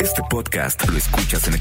Este podcast lo escuchas en